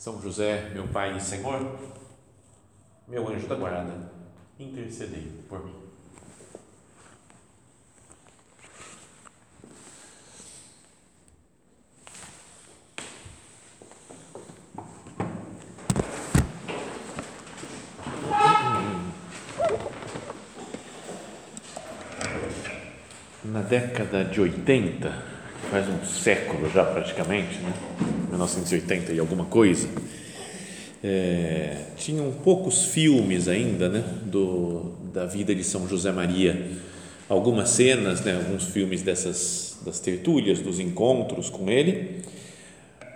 são José, meu Pai e Senhor, meu anjo da guarda, intercedei por mim. Na década de 80, faz um século já praticamente, né? 1980 e alguma coisa, é, tinham poucos filmes ainda né, do, da vida de São José Maria. Algumas cenas, né, alguns filmes dessas das tertúlias, dos encontros com ele,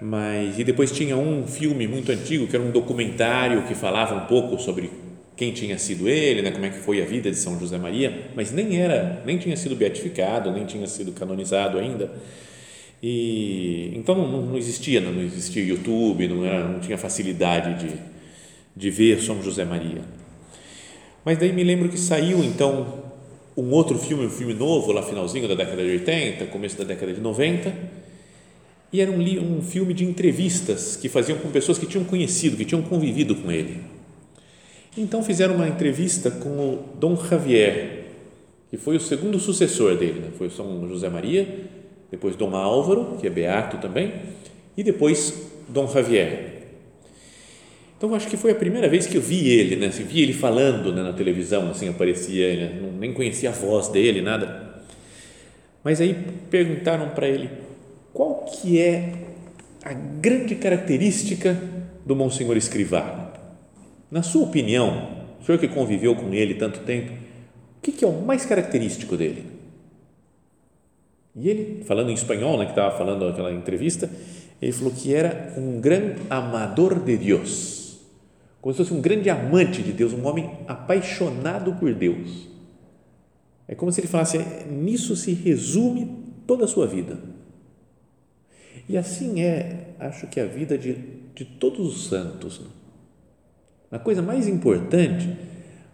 mas e depois tinha um filme muito antigo que era um documentário que falava um pouco sobre quem tinha sido ele, né, como é que foi a vida de São José Maria, mas nem era, nem tinha sido beatificado, nem tinha sido canonizado ainda. E, então não, não existia, não existia YouTube, não, era, não tinha facilidade de, de ver São José Maria. Mas daí me lembro que saiu então um outro filme, um filme novo, lá finalzinho da década de 80, começo da década de 90, e era um, um filme de entrevistas que faziam com pessoas que tinham conhecido, que tinham convivido com ele. Então fizeram uma entrevista com o Dom Javier, que foi o segundo sucessor dele, né? foi São José Maria, depois Dom Álvaro, que é beato também, e depois Dom Javier. Então acho que foi a primeira vez que eu vi ele, né? Assim, vi ele falando né, na televisão, assim aparecia, né? Nem conhecia a voz dele, nada. Mas aí perguntaram para ele qual que é a grande característica do Monsenhor Escrivá. Na sua opinião, o senhor que conviveu com ele tanto tempo, o que, que é o mais característico dele? E ele, falando em espanhol, né, que estava falando naquela entrevista, ele falou que era um grande amador de Deus, como se fosse um grande amante de Deus, um homem apaixonado por Deus. É como se ele falasse: nisso se resume toda a sua vida. E assim é, acho que a vida de, de todos os santos. Né? A coisa mais importante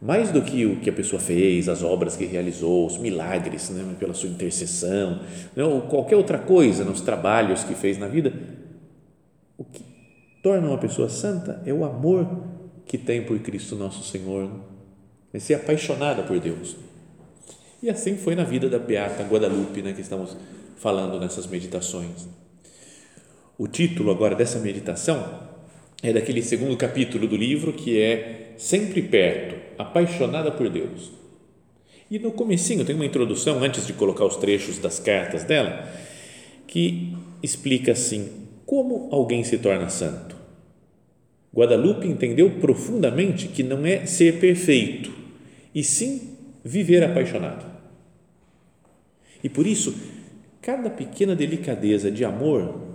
mais do que o que a pessoa fez, as obras que realizou, os milagres né, pela sua intercessão, né, ou qualquer outra coisa nos trabalhos que fez na vida, o que torna uma pessoa santa é o amor que tem por Cristo nosso Senhor, é ser apaixonada por Deus. E assim foi na vida da Beata Guadalupe, né, que estamos falando nessas meditações. O título agora dessa meditação é daquele segundo capítulo do livro que é Sempre Perto, apaixonada por Deus. E no comecinho tem uma introdução antes de colocar os trechos das cartas dela que explica assim: como alguém se torna santo. Guadalupe entendeu profundamente que não é ser perfeito, e sim viver apaixonado. E por isso, cada pequena delicadeza de amor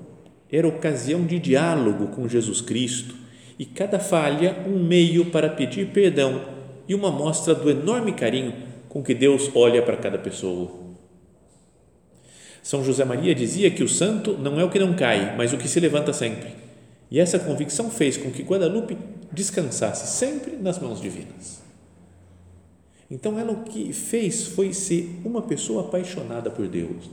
era ocasião de diálogo com Jesus Cristo e cada falha um meio para pedir perdão e uma mostra do enorme carinho com que Deus olha para cada pessoa. São José Maria dizia que o santo não é o que não cai, mas o que se levanta sempre. E essa convicção fez com que Guadalupe descansasse sempre nas mãos divinas. Então, ela o que fez foi ser uma pessoa apaixonada por Deus,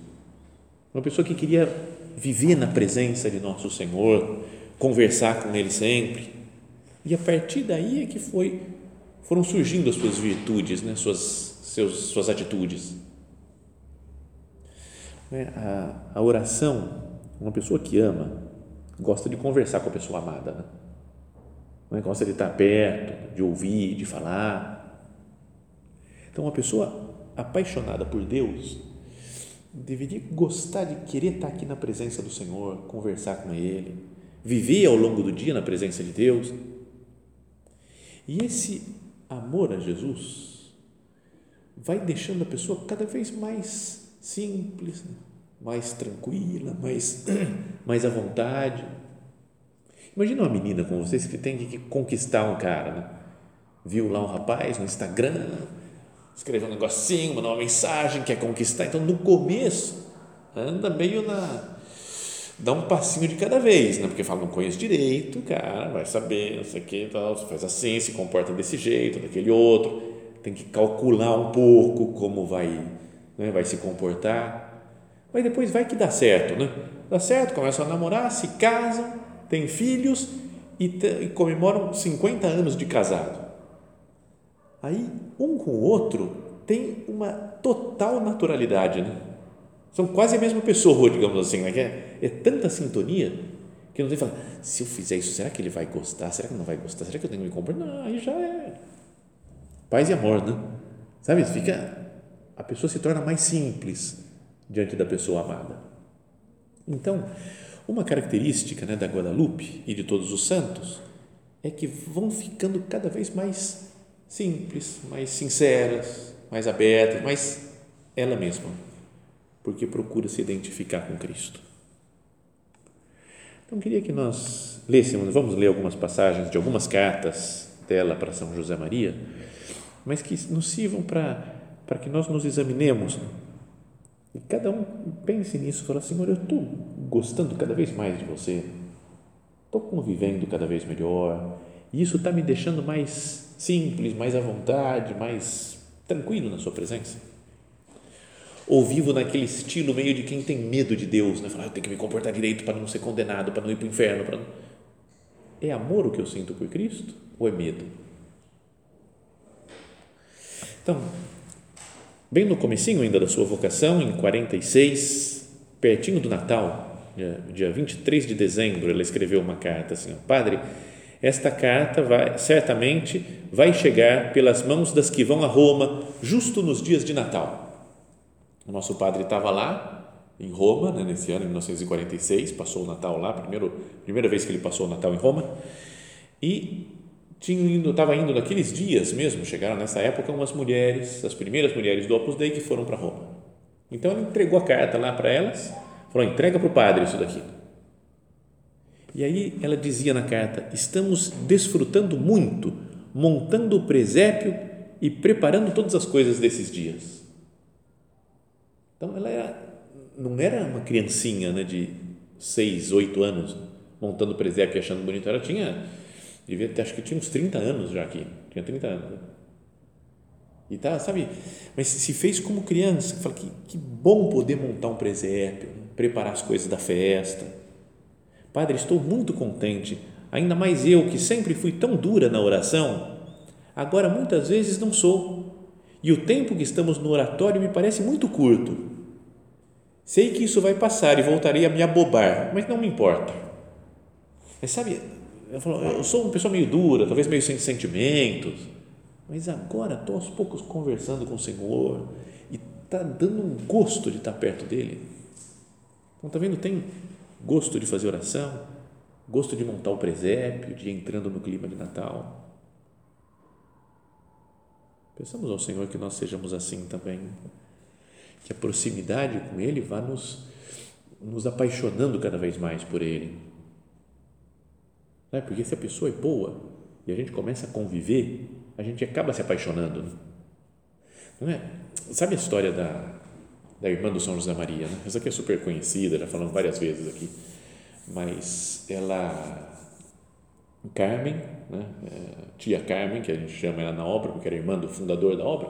uma pessoa que queria viver na presença de nosso Senhor, conversar com Ele sempre. E a partir daí é que foi, foram surgindo as suas virtudes, né? suas, seus, suas atitudes. É, a, a oração, uma pessoa que ama, gosta de conversar com a pessoa amada, né? Não é? gosta de estar perto, de ouvir, de falar. Então, uma pessoa apaixonada por Deus deveria gostar de querer estar aqui na presença do Senhor, conversar com Ele, viver ao longo do dia na presença de Deus. E esse amor a Jesus vai deixando a pessoa cada vez mais simples, mais tranquila, mais, mais à vontade. Imagina uma menina como vocês que tem que conquistar um cara, né? Viu lá um rapaz no Instagram, escreveu um negocinho, mandou uma mensagem, quer conquistar. Então, no começo, anda meio na. dá um passinho de cada vez, né? Porque fala, não conheço direito, cara, vai saber, não sei o que, tal, faz assim, se comporta desse jeito, daquele outro. Tem que calcular um pouco como vai, né, vai se comportar. Mas depois vai que dá certo, né? Dá certo, começam a namorar, se casam, têm filhos e, e comemoram 50 anos de casado. Aí, um com o outro tem uma total naturalidade, né? São quase a mesma pessoa, digamos assim, né? é, é tanta sintonia que não tem que falar, se eu fizer isso, será que ele vai gostar? Será que não vai gostar? Será que eu tenho que me comportar? Não, aí já é paz e amor, né? Sabe? Fica, a pessoa se torna mais simples diante da pessoa amada. Então, uma característica né, da Guadalupe e de todos os santos é que vão ficando cada vez mais simples, mais sinceras, mais abertas, mais ela mesma, porque procura se identificar com Cristo. Então, queria que nós lêssemos, vamos ler algumas passagens de algumas cartas dela para São José Maria, mas que nos sirvam para, para que nós nos examinemos. E cada um pense nisso, fala, Senhor, eu estou gostando cada vez mais de você, estou convivendo cada vez melhor, e isso está me deixando mais simples, mais à vontade, mais tranquilo na sua presença. Ou vivo naquele estilo meio de quem tem medo de Deus, né? Falar, ah, eu tenho que me comportar direito para não ser condenado, para não ir para o inferno. Para. É amor o que eu sinto por Cristo ou é medo? Então, bem no comecinho ainda da sua vocação, em 46, pertinho do Natal, dia 23 de dezembro, ela escreveu uma carta assim, Padre, esta carta vai, certamente vai chegar pelas mãos das que vão a Roma justo nos dias de Natal. O nosso padre estava lá, em Roma, né, nesse ano, em 1946, passou o Natal lá, primeiro, primeira vez que ele passou o Natal em Roma, e estava indo naqueles dias mesmo, chegaram nessa época umas mulheres, as primeiras mulheres do Opus Dei que foram para Roma. Então ele entregou a carta lá para elas, falou: entrega para o padre isso daqui. E aí ela dizia na carta: estamos desfrutando muito, montando o presépio e preparando todas as coisas desses dias. Então ela era, não era uma criancinha né, de seis, oito anos montando o presépio e achando bonito, ela tinha devia ter, acho que tinha uns 30 anos já aqui, tinha 30 anos. Né? E tá, sabe, mas se fez como criança, fala que, que bom poder montar um presépio, preparar as coisas da festa. Padre, estou muito contente, ainda mais eu que sempre fui tão dura na oração, agora muitas vezes não sou. E o tempo que estamos no oratório me parece muito curto. Sei que isso vai passar e voltarei a me abobar, mas não me importa. Mas sabe, eu, falo, eu sou uma pessoa meio dura, talvez meio sem sentimentos, mas agora estou aos poucos conversando com o Senhor e está dando um gosto de estar perto dele. Então, está vendo? Tem gosto de fazer oração, gosto de montar o presépio, de ir entrando no clima de Natal. Pensamos ao Senhor que nós sejamos assim também, que a proximidade com Ele vá nos, nos apaixonando cada vez mais por Ele né? Porque se a pessoa é boa e a gente começa a conviver, a gente acaba se apaixonando. Né? Não é? Sabe a história da, da irmã do São José Maria? Né? Essa aqui é super conhecida, já falamos várias vezes aqui. Mas ela, Carmen, né? É, tia Carmen, que a gente chama ela na obra, porque era irmã do fundador da obra,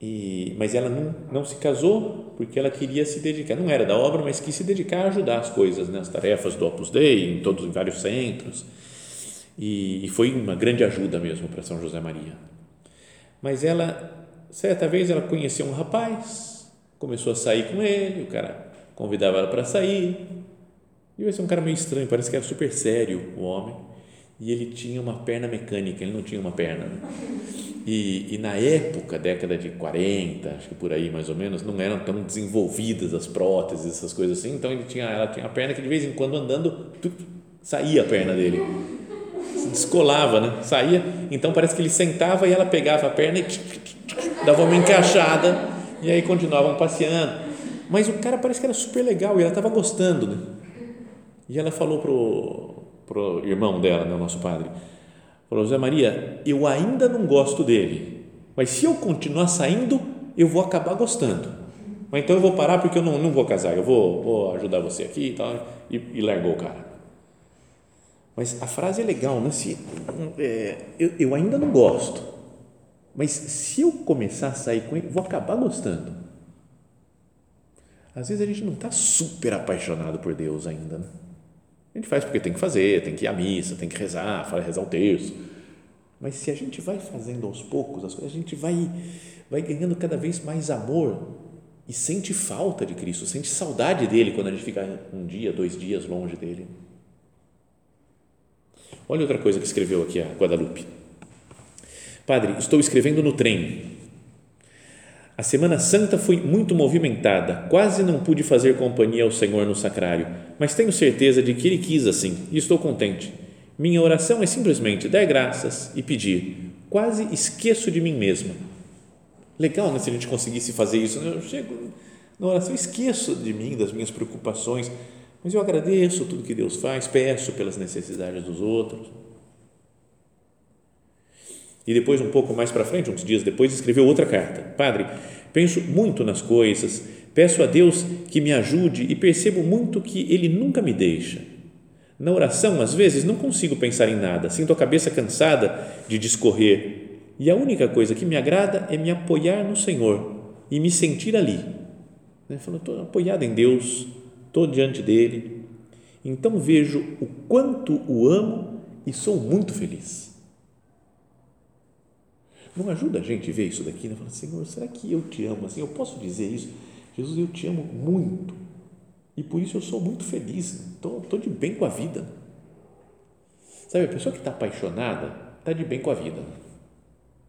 e, mas ela não, não se casou porque ela queria se dedicar, não era da obra, mas quis se dedicar a ajudar as coisas, né, as tarefas do Opus Dei, em todos em vários centros. E, e foi uma grande ajuda mesmo para São José Maria. Mas ela, certa vez, ela conheceu um rapaz, começou a sair com ele, o cara convidava ela para sair. E vai ser um cara meio estranho, parece que era super sério o homem. E ele tinha uma perna mecânica, ele não tinha uma perna. Né? E, e, na época, década de 40, acho que por aí mais ou menos, não eram tão desenvolvidas as próteses, essas coisas assim. Então ele tinha, ela tinha a perna que de vez em quando andando saía a perna dele, se descolava, né? Saía. Então parece que ele sentava e ela pegava a perna e dava uma encaixada e aí continuavam passeando. Mas o cara parece que era super legal e ela estava gostando, né? E ela falou pro o irmão dela, né, o nosso padre. Falou, José Maria, eu ainda não gosto dele, mas se eu continuar saindo, eu vou acabar gostando. Mas então eu vou parar porque eu não, não vou casar, eu vou, vou ajudar você aqui e tal. E, e largou o cara. Mas a frase é legal, né? Se, é, eu, eu ainda não gosto, mas se eu começar a sair com ele, vou acabar gostando. Às vezes a gente não está super apaixonado por Deus ainda, né? A gente faz porque tem que fazer, tem que ir à missa, tem que rezar, rezar o terço. Mas se a gente vai fazendo aos poucos as coisas, a gente vai, vai ganhando cada vez mais amor e sente falta de Cristo, sente saudade dele quando a gente fica um dia, dois dias longe dele. Olha outra coisa que escreveu aqui a Guadalupe. Padre, estou escrevendo no trem. A Semana Santa foi muito movimentada, quase não pude fazer companhia ao Senhor no sacrário, mas tenho certeza de que Ele quis assim e estou contente. Minha oração é simplesmente dar graças e pedir. Quase esqueço de mim mesma. Legal, né? Se a gente conseguisse fazer isso. Eu chego na oração, esqueço de mim, das minhas preocupações, mas eu agradeço tudo que Deus faz, peço pelas necessidades dos outros. E depois, um pouco mais para frente, uns dias depois, escreveu outra carta: Padre, penso muito nas coisas, peço a Deus que me ajude e percebo muito que Ele nunca me deixa. Na oração, às vezes, não consigo pensar em nada, sinto a cabeça cansada de discorrer e a única coisa que me agrada é me apoiar no Senhor e me sentir ali. Né? Falou, estou apoiado em Deus, estou diante dele. Então vejo o quanto o amo e sou muito feliz. Não ajuda a gente ver isso daqui, né? Fala, Senhor, será que eu te amo? Assim, eu posso dizer isso? Jesus, eu te amo muito e por isso eu sou muito feliz, estou, estou de bem com a vida. Sabe, a pessoa que está apaixonada está de bem com a vida.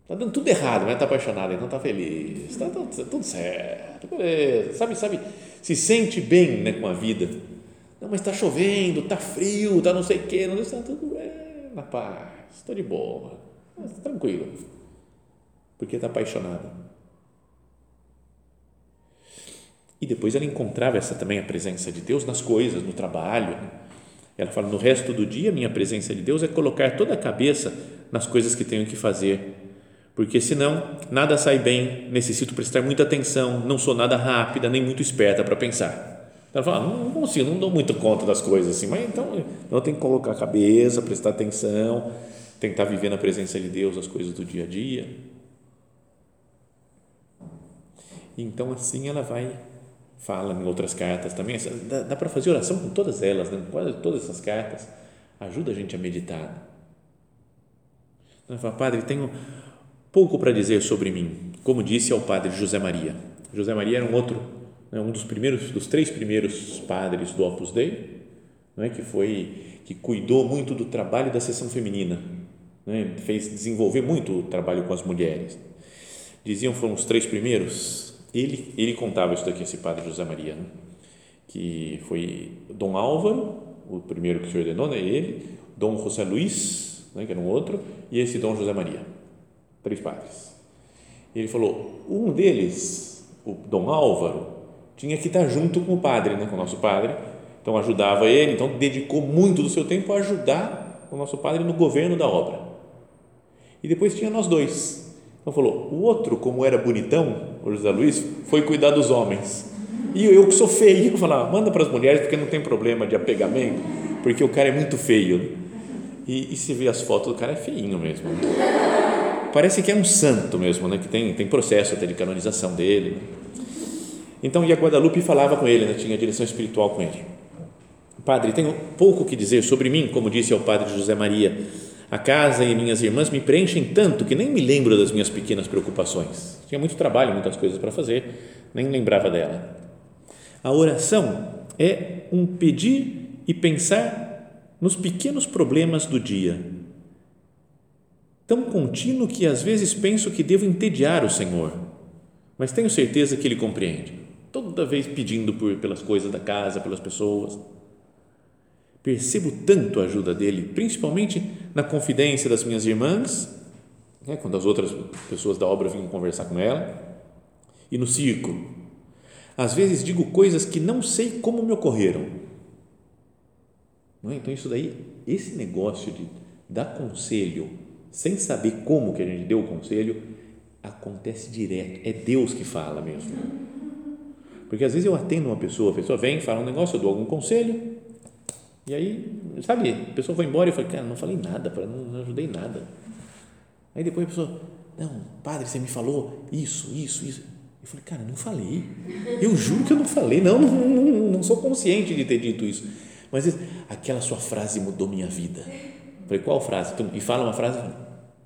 Está dando tudo errado, mas está apaixonada, então está feliz, está tudo, tá tudo certo, beleza. Sabe, sabe, se sente bem né, com a vida. Não, mas está chovendo, está frio, está não sei o quê, não está tudo bem, na paz, estou de boa, tranquilo porque está apaixonada. E depois ela encontrava essa também a presença de Deus nas coisas, no trabalho. Né? Ela fala: no resto do dia, minha presença de Deus é colocar toda a cabeça nas coisas que tenho que fazer, porque senão nada sai bem, necessito prestar muita atenção, não sou nada rápida nem muito esperta para pensar. Ela fala: não, consigo, não dou muito conta das coisas assim, mas então eu tenho que colocar a cabeça, prestar atenção, tentar viver na presença de Deus as coisas do dia a dia. Então, assim ela vai, fala em outras cartas também. Dá, dá para fazer oração com todas elas, né? quase todas essas cartas. Ajuda a gente a meditar. Ela fala, Padre, tenho pouco para dizer sobre mim, como disse ao Padre José Maria. José Maria era um outro, né, um dos primeiros, dos três primeiros padres do Opus Dei, não é que foi, que cuidou muito do trabalho da sessão feminina, né, fez desenvolver muito o trabalho com as mulheres. Diziam foram os três primeiros ele, ele contava isso daqui, esse padre José Maria, né? que foi Dom Álvaro, o primeiro que se ordenou, né? ele, Dom José Luiz, né? que era um outro, e esse Dom José Maria, três padres. Ele falou, um deles, o Dom Álvaro, tinha que estar junto com o padre, né? com o nosso padre, então ajudava ele, então dedicou muito do seu tempo a ajudar o nosso padre no governo da obra. E depois tinha nós dois, então falou, o outro, como era bonitão, o José Luiz, foi cuidar dos homens. E eu que sou feio, eu falava, manda para as mulheres porque não tem problema de apegamento, porque o cara é muito feio. E, e se vê as fotos do cara, é feinho mesmo. Parece que é um santo mesmo, né? que tem, tem processo até de canonização dele. Então, e a Guadalupe falava com ele, né? tinha direção espiritual com ele. Padre, tenho pouco que dizer sobre mim, como disse ao padre José Maria a casa e minhas irmãs me preenchem tanto que nem me lembro das minhas pequenas preocupações. Tinha muito trabalho, muitas coisas para fazer, nem lembrava dela. A oração é um pedir e pensar nos pequenos problemas do dia. Tão contínuo que às vezes penso que devo entediar o Senhor, mas tenho certeza que Ele compreende. Toda vez pedindo por, pelas coisas da casa, pelas pessoas Percebo tanto a ajuda dele, principalmente na confidência das minhas irmãs, né, quando as outras pessoas da obra vinham conversar com ela, e no círculo. Às vezes digo coisas que não sei como me ocorreram. É? Então, isso daí, esse negócio de dar conselho sem saber como que a gente deu o conselho, acontece direto. É Deus que fala mesmo. Porque às vezes eu atendo uma pessoa, a pessoa vem, fala um negócio, eu dou algum conselho, e aí, sabe, a pessoa foi embora e eu falei, cara, não falei nada, não, não ajudei nada. Aí depois a pessoa, não, padre, você me falou isso, isso, isso. Eu falei, cara, não falei. Eu juro que eu não falei. Não, não, não, não sou consciente de ter dito isso. Mas aquela sua frase mudou minha vida. Eu falei, qual frase? E fala uma frase.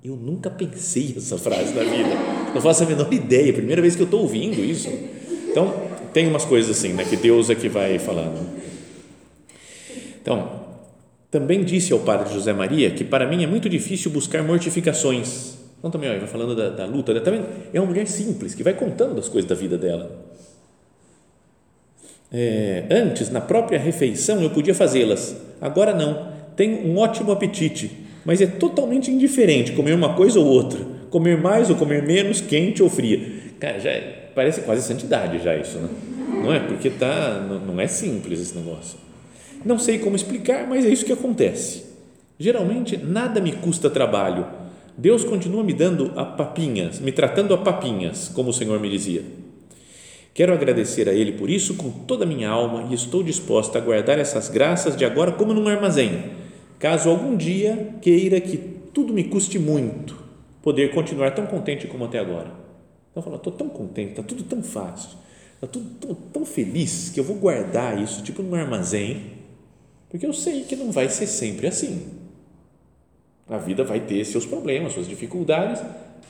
Eu nunca pensei essa frase na vida. Não faço a menor ideia. Primeira vez que eu estou ouvindo isso. Então, tem umas coisas assim, né, que Deus é que vai falando. Então, também disse ao padre José Maria que para mim é muito difícil buscar mortificações então também, ó, vai falando da, da luta, também é uma mulher simples, que vai contando das coisas da vida dela. É, antes, na própria refeição, eu podia fazê-las, agora não. Tenho um ótimo apetite, mas é totalmente indiferente comer uma coisa ou outra, comer mais ou comer menos, quente ou fria. Cara, já é, parece quase santidade já isso, né? não é? Porque tá, não é simples esse negócio. Não sei como explicar, mas é isso que acontece. Geralmente, nada me custa trabalho Deus continua me dando a papinhas, me tratando a papinhas, como o Senhor me dizia. Quero agradecer a Ele por isso com toda a minha alma e estou disposta a guardar essas graças de agora como num armazém, caso algum dia queira que tudo me custe muito, poder continuar tão contente como até agora. Então, falo, estou tão contente, está tudo tão fácil, está tudo tão feliz que eu vou guardar isso tipo num armazém, porque eu sei que não vai ser sempre assim. A vida vai ter seus problemas, suas dificuldades,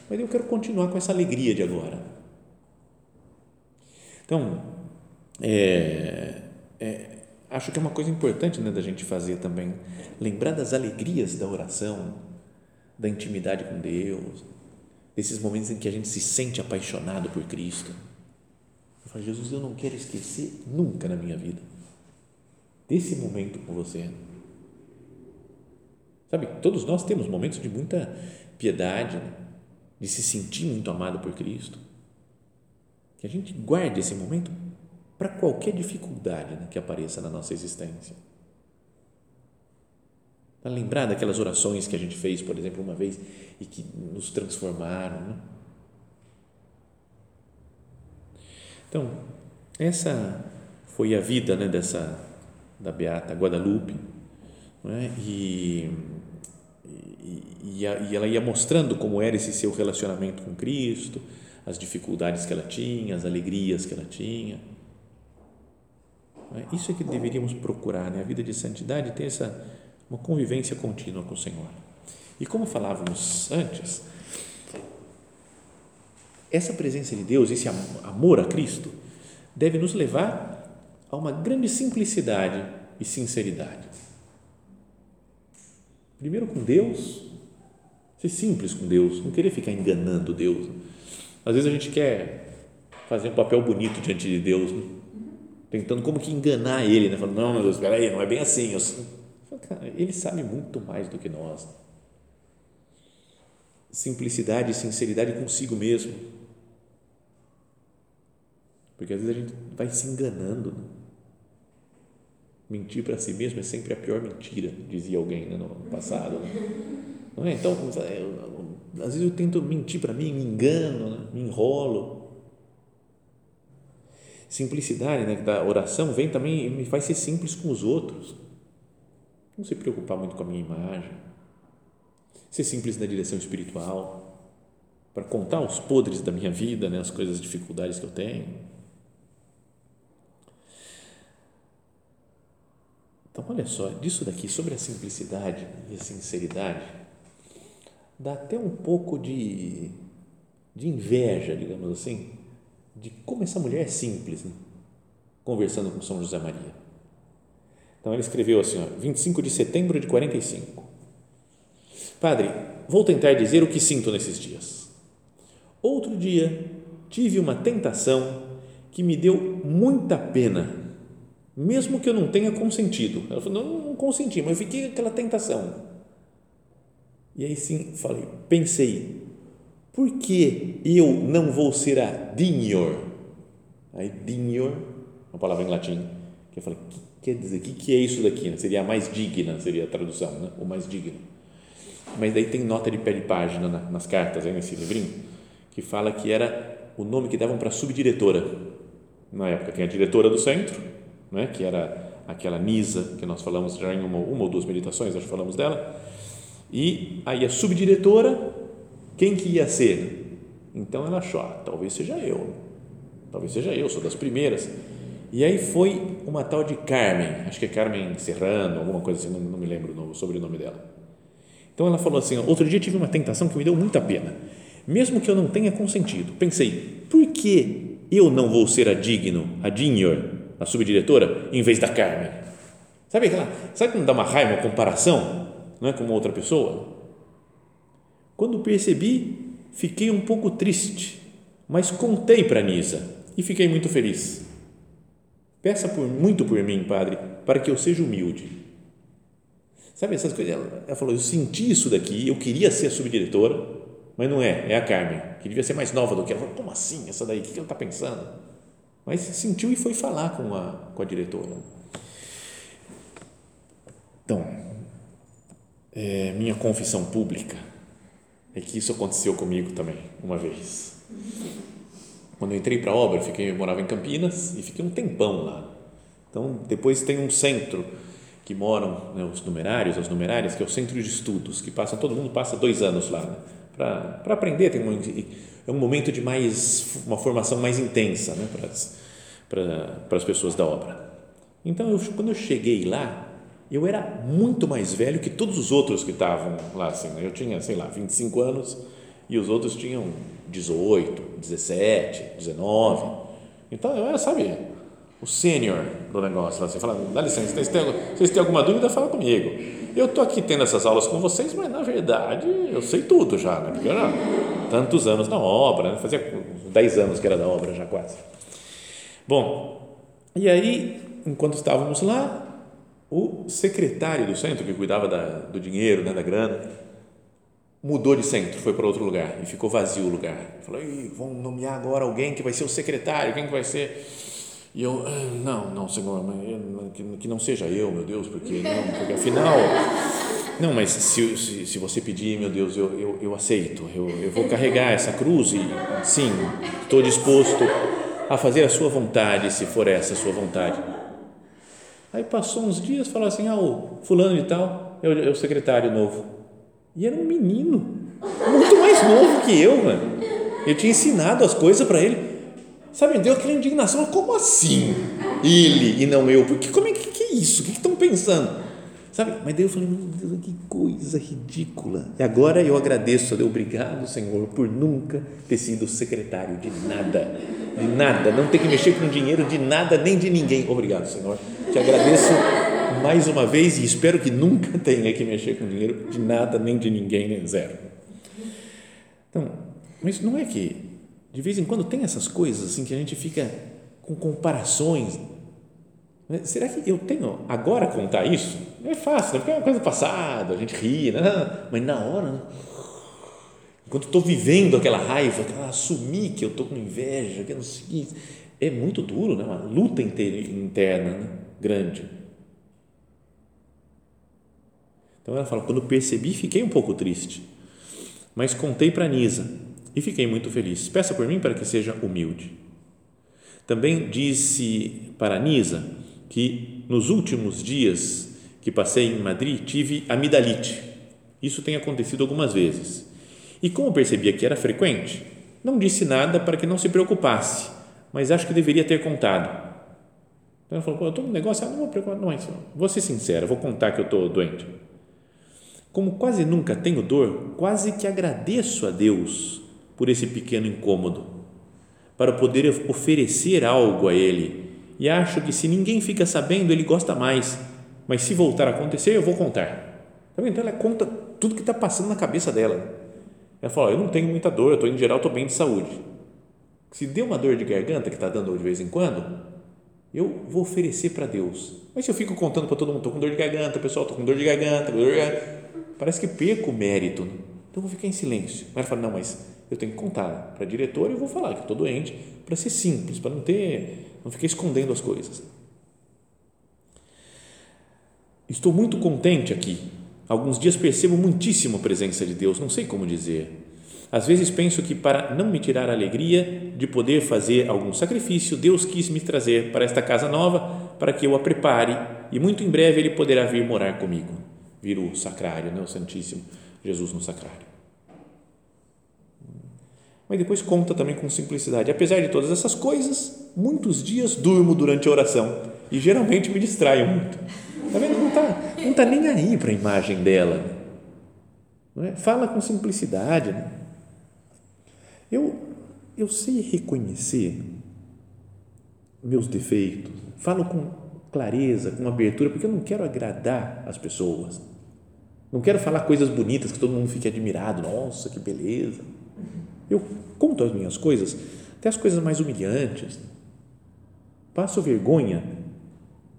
mas eu quero continuar com essa alegria de agora. Então, é, é, acho que é uma coisa importante né, da gente fazer também, lembrar das alegrias da oração, da intimidade com Deus, desses momentos em que a gente se sente apaixonado por Cristo. Eu falo, Jesus, eu não quero esquecer nunca na minha vida desse momento com você Sabe, todos nós temos momentos de muita piedade, né? de se sentir muito amado por Cristo. Que a gente guarde esse momento para qualquer dificuldade né, que apareça na nossa existência. Para lembrar daquelas orações que a gente fez, por exemplo, uma vez e que nos transformaram. Né? Então, essa foi a vida né, dessa da Beata Guadalupe. Né? E e, e ela ia mostrando como era esse seu relacionamento com Cristo, as dificuldades que ela tinha, as alegrias que ela tinha. É? Isso é que deveríamos procurar, né? A vida de santidade tem essa uma convivência contínua com o Senhor. E como falávamos antes, essa presença de Deus, esse amor a Cristo, deve nos levar a uma grande simplicidade e sinceridade. Primeiro com Deus, ser simples com Deus, não querer ficar enganando Deus. Às vezes a gente quer fazer um papel bonito diante de Deus, né? tentando como que enganar Ele, né? falando, não, meu Deus, peraí, não é bem assim. Ele sabe muito mais do que nós. Simplicidade e sinceridade consigo mesmo. Porque às vezes a gente vai se enganando. Né? Mentir para si mesmo é sempre a pior mentira, dizia alguém né, no passado. Né? Não é? Então, às vezes eu tento mentir para mim, me engano, né? me enrolo. Simplicidade né, da oração vem também, me faz ser simples com os outros. Não se preocupar muito com a minha imagem. Ser simples na direção espiritual. Para contar os podres da minha vida, né, as coisas, as dificuldades que eu tenho. Então, olha só, disso daqui, sobre a simplicidade e a sinceridade, dá até um pouco de, de inveja, digamos assim, de como essa mulher é simples, né? conversando com São José Maria. Então ele escreveu assim, ó, 25 de setembro de 45. Padre, vou tentar dizer o que sinto nesses dias. Outro dia tive uma tentação que me deu muita pena, mesmo que eu não tenha consentido. Ela falou, não, não consenti, mas eu fiquei aquela tentação e aí sim, falei, pensei, por que eu não vou ser a dignor? Aí dignor, uma palavra em latim, Que eu falei, que quer dizer? O que, que é isso daqui? Né? Seria a mais digna, seria a tradução, né? o mais digno. Mas daí tem nota de pé de página nas cartas, aí nesse livrinho, que fala que era o nome que davam para a subdiretora. Na época, tem a diretora do centro, né? que era aquela Nisa, que nós falamos já em uma, uma ou duas meditações, acho que falamos dela, e aí a subdiretora, quem que ia ser? Então ela achou, ah, talvez seja eu, talvez seja eu, sou das primeiras. E aí foi uma tal de Carmen, acho que é Carmen Serrano, alguma coisa assim, não, não me lembro o sobrenome dela. Então ela falou assim: outro dia tive uma tentação que me deu muita pena, mesmo que eu não tenha consentido. Pensei, por que eu não vou ser a digno, a a subdiretora, em vez da Carmen? Sabe aquela, sabe quando dá uma raiva, uma comparação? não é como outra pessoa. Quando percebi, fiquei um pouco triste, mas contei para Nisa e fiquei muito feliz. Peça por, muito por mim, Padre, para que eu seja humilde. Sabe essas coisas? Ela, ela falou: Eu senti isso daqui, eu queria ser a subdiretora, mas não é, é a Carmen, que devia ser mais nova do que ela. Falou, Como assim? Essa daí, o que ela está pensando? Mas sentiu e foi falar com a, com a diretora. Então, é, minha confissão pública é que isso aconteceu comigo também, uma vez. Quando eu entrei para a obra, fiquei, eu morava em Campinas e fiquei um tempão lá. Então, depois tem um centro que moram né, os numerários, as numerárias, que é o centro de estudos, que passa, todo mundo passa dois anos lá, né, para aprender, tem um, é um momento de mais, uma formação mais intensa né, para, as, para, para as pessoas da obra. Então, eu, quando eu cheguei lá, eu era muito mais velho que todos os outros que estavam lá, assim, né? eu tinha, sei lá, 25 anos e os outros tinham 18, 17, 19, então eu era, sabe, o sênior do negócio, lá, assim, falando, dá licença, vocês têm, vocês têm alguma dúvida, fala comigo, eu estou aqui tendo essas aulas com vocês, mas na verdade eu sei tudo já, né? porque eu era tantos anos na obra, né? fazia 10 anos que era da obra já quase. Bom, e aí, enquanto estávamos lá, o secretário do centro, que cuidava da, do dinheiro, né, da grana, mudou de centro, foi para outro lugar e ficou vazio o lugar. Falou: vão nomear agora alguém que vai ser o secretário, quem que vai ser? E eu, ah, não, não, Senhor, que, que não seja eu, meu Deus, porque não, porque afinal, não, mas se, se, se você pedir, meu Deus, eu, eu, eu aceito, eu, eu vou carregar essa cruz e sim, estou disposto a fazer a sua vontade, se for essa a sua vontade. Aí passou uns dias, falou assim: ah, o fulano e tal é o, é o secretário novo. E era um menino, muito mais novo que eu, mano. Eu tinha ensinado as coisas para ele. Sabe, deu aquela indignação: como assim? Ele e não eu? Porque como é que, que é isso? O que estão pensando? Sabe? Mas daí eu falei: meu Deus, que coisa ridícula. E agora eu agradeço Deus, obrigado, Senhor, por nunca ter sido secretário de nada, de nada, não ter que mexer com dinheiro de nada nem de ninguém. Obrigado, Senhor te agradeço mais uma vez e espero que nunca tenha que mexer com dinheiro de nada, nem de ninguém, nem zero. Então, mas não é que de vez em quando tem essas coisas assim que a gente fica com comparações. Né? Será que eu tenho agora contar isso? É fácil, né? porque é uma coisa passada, a gente ri, né? mas na hora, né? enquanto estou vivendo aquela raiva, assumir que eu estou com inveja, que eu não sei, é muito duro, né? uma luta interna. Né? grande. Então ela fala: quando percebi, fiquei um pouco triste, mas contei para Nisa e fiquei muito feliz. Peça por mim para que seja humilde. Também disse para Nisa que nos últimos dias que passei em Madrid tive amidalite. Isso tem acontecido algumas vezes. E como percebia que era frequente, não disse nada para que não se preocupasse, mas acho que deveria ter contado então ela falou, Pô, eu estou num negócio, não vou preocupar, não, vou ser sincera, vou contar que eu estou doente. Como quase nunca tenho dor, quase que agradeço a Deus por esse pequeno incômodo, para poder oferecer algo a Ele. E acho que se ninguém fica sabendo, Ele gosta mais. Mas se voltar a acontecer, eu vou contar. Tá então ela conta tudo que está passando na cabeça dela. Ela fala, eu não tenho muita dor, eu estou em geral, estou bem de saúde. Se deu uma dor de garganta que está dando de vez em quando, eu vou oferecer para Deus. Mas se eu fico contando para todo mundo, estou com dor de garganta, pessoal, estou com dor de garganta, dor de garganta, parece que perco o mérito. Né? Então eu vou ficar em silêncio. Mas ela fala, não, mas eu tenho que contar para a diretora e eu vou falar que estou doente, para ser simples, para não ter, não ficar escondendo as coisas. estou muito contente aqui. Alguns dias percebo muitíssimo a presença de Deus, não sei como dizer. Às vezes penso que para não me tirar a alegria de poder fazer algum sacrifício, Deus quis me trazer para esta casa nova para que eu a prepare e muito em breve ele poderá vir morar comigo. Vir o sacrário, né? o Santíssimo Jesus no sacrário. Mas depois conta também com simplicidade. Apesar de todas essas coisas, muitos dias durmo durante a oração e geralmente me distraio muito. Está vendo? Não está não tá nem aí para a imagem dela. Não é? Fala com simplicidade. Né? Eu, eu sei reconhecer meus defeitos, falo com clareza, com abertura, porque eu não quero agradar as pessoas. Não quero falar coisas bonitas que todo mundo fique admirado. Nossa, que beleza. Eu conto as minhas coisas, até as coisas mais humilhantes. Passo vergonha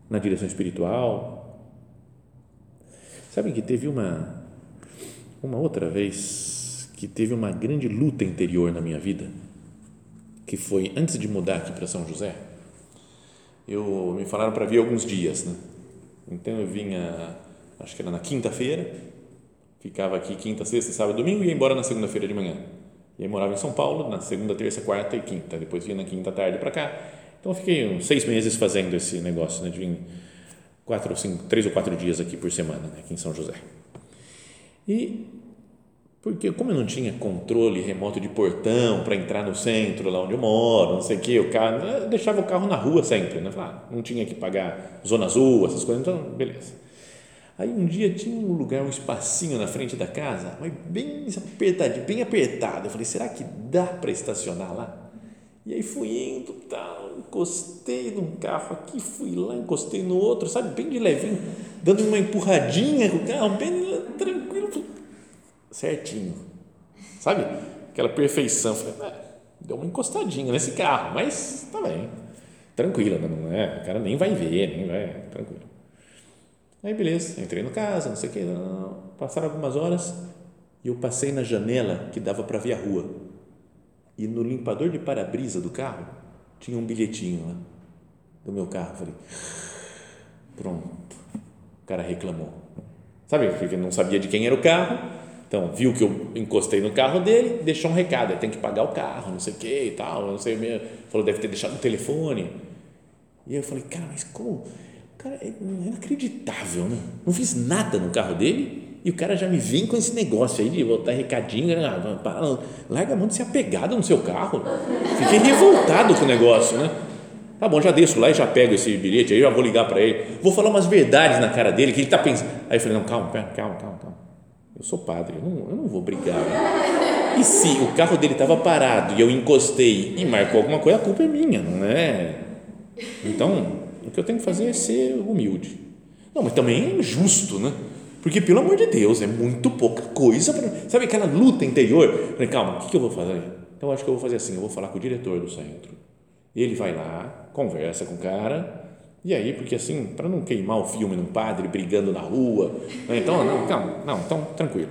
na direção espiritual. Sabem que teve uma uma outra vez que teve uma grande luta interior na minha vida, que foi antes de mudar aqui para São José. Eu me falaram para vir alguns dias, né? Então eu vinha, acho que era na quinta-feira, ficava aqui quinta, sexta, sábado, domingo e ia embora na segunda-feira de manhã. E aí morava em São Paulo na segunda, terça, quarta e quinta. Depois vinha na quinta tarde para cá. Então fiquei uns seis meses fazendo esse negócio, né, de quatro cinco, três ou quatro dias aqui por semana, né, aqui em São José. E porque como eu não tinha controle remoto de portão para entrar no centro, lá onde eu moro, não sei o que, o carro, eu deixava o carro na rua sempre, né? Ah, não tinha que pagar zona azul, essas coisas, então beleza. Aí um dia tinha um lugar, um espacinho na frente da casa, mas bem apertadinho, bem apertado. Eu falei, será que dá para estacionar lá? E aí fui indo, tal, encostei num carro aqui, fui lá, encostei no outro, sabe, bem de levinho, dando uma empurradinha com o carro, bem tranquilo, certinho, sabe? Aquela perfeição. Falei, é, deu uma encostadinha nesse carro, mas tá bem, tranquilo, não é? O cara nem vai ver, nem vai, tranquilo. Aí, beleza, entrei no casa, não sei o que, passaram algumas horas e eu passei na janela que dava para ver a rua. E no limpador de para-brisa do carro tinha um bilhetinho lá do meu carro. Falei, pronto. O cara reclamou. Sabe, porque não sabia de quem era o carro. Então, viu que eu encostei no carro dele, deixou um recado, tem que pagar o carro, não sei o que e tal, não sei mesmo. Falou, deve ter deixado o telefone. E eu falei, cara, mas como Cara, é inacreditável, né? Não fiz nada no carro dele e o cara já me vem com esse negócio aí de botar recadinho, né? larga a mão de ser apegado no seu carro. Fiquei revoltado com o negócio, né? Tá bom, já desço lá e já pego esse bilhete aí, já vou ligar para ele. Vou falar umas verdades na cara dele que ele está pensando. Aí eu falei, não, calma, calma, calma, calma. Eu sou padre, eu não, eu não vou brigar. Né? E se o carro dele estava parado e eu encostei e marcou alguma coisa, a culpa é minha, não é? Então, o que eu tenho que fazer é ser humilde. Não, mas também é injusto, né? Porque, pelo amor de Deus, é muito pouca coisa. Pra, sabe aquela luta interior? Falei, calma, o que, eu vou fazer? Então, acho que eu vou fazer assim: eu vou falar com o diretor do centro. Ele vai lá, conversa com o cara. E aí, porque assim, para não queimar o filme num padre brigando na rua. Né? Então, não, calma, não, então, tranquilo.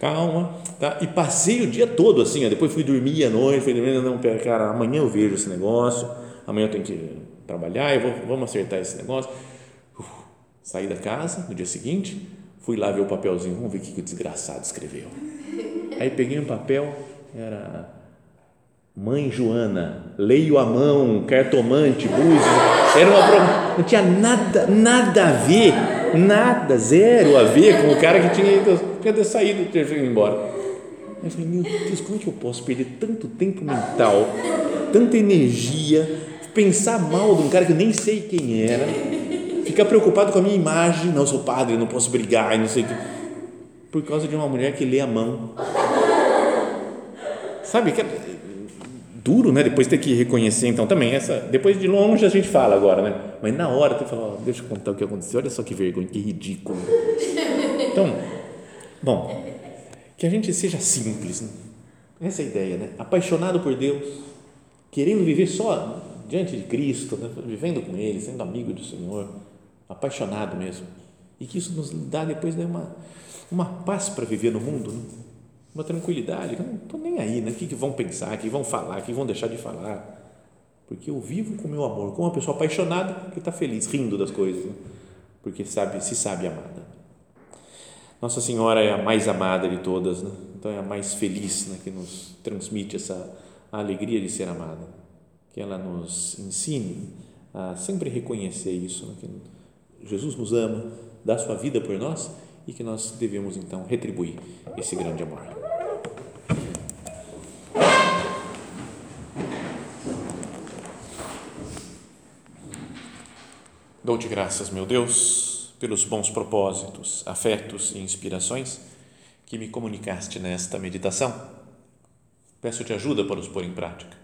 Calma, tá? E passei o dia todo assim, ó, depois fui dormir à noite, dormir, não, cara, amanhã eu vejo esse negócio, amanhã eu tenho que trabalhar, eu vou, vamos acertar esse negócio. Uf, saí da casa no dia seguinte, fui lá ver o papelzinho, vamos ver o que o desgraçado escreveu. Aí peguei um papel, era Mãe Joana, leio a mão, cartomante, búzio, era uma não tinha nada, nada a ver, nada, zero a ver com o cara que tinha tinha saído, ter ido embora. Eu falei, meu Deus, como é que eu posso perder tanto tempo mental, tanta energia pensar mal de um cara que eu nem sei quem era, ficar preocupado com a minha imagem, não sou padre, não posso brigar, não sei o que, por causa de uma mulher que lê a mão. Sabe que é duro, né? Depois ter que reconhecer, então também essa, depois de longe a gente fala agora, né? Mas na hora tu fala, oh, deixa eu contar o que aconteceu. Olha só que vergonha, que ridículo. Então, bom, que a gente seja simples, né? essa é ideia, né? Apaixonado por Deus, querendo viver só diante de Cristo, né? vivendo com Ele, sendo amigo do Senhor, apaixonado mesmo. E que isso nos dá depois né, uma, uma paz para viver no mundo, né? uma tranquilidade. Eu não estou nem aí, né? o que, que vão pensar, o que vão falar, o que vão deixar de falar. Porque eu vivo com o meu amor, com uma pessoa apaixonada que está feliz, rindo das coisas. Né? porque sabe, se sabe amada. Nossa Senhora é a mais amada de todas, né? então é a mais feliz, né? que nos transmite essa alegria de ser amada. Que ela nos ensine a sempre reconhecer isso, né? que Jesus nos ama, dá sua vida por nós e que nós devemos então retribuir esse grande amor. Dou-te graças, meu Deus, pelos bons propósitos, afetos e inspirações que me comunicaste nesta meditação. Peço-te ajuda para os pôr em prática.